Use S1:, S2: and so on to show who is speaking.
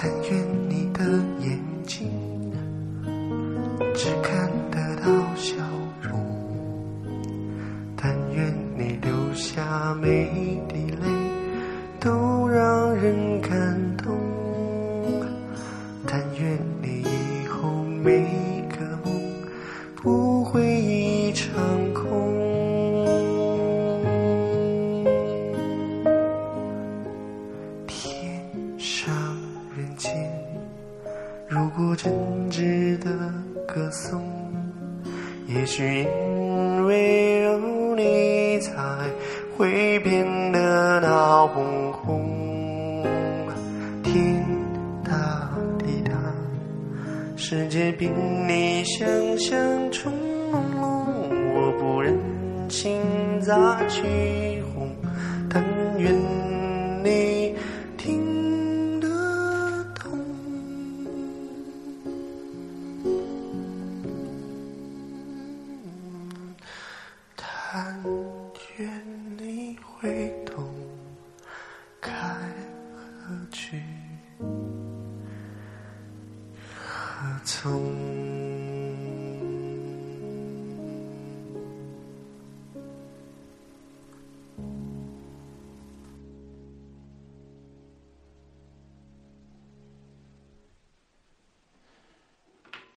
S1: 但愿你的眼睛只看得到笑容，但愿你流下每一滴泪都让人感动，但愿你以后每一个梦不会如果真值得歌颂，也许因为有你，才会变得闹哄哄。天大地大，世界比你想象中朦胧，我不忍心再去但愿你会懂，该何去何从。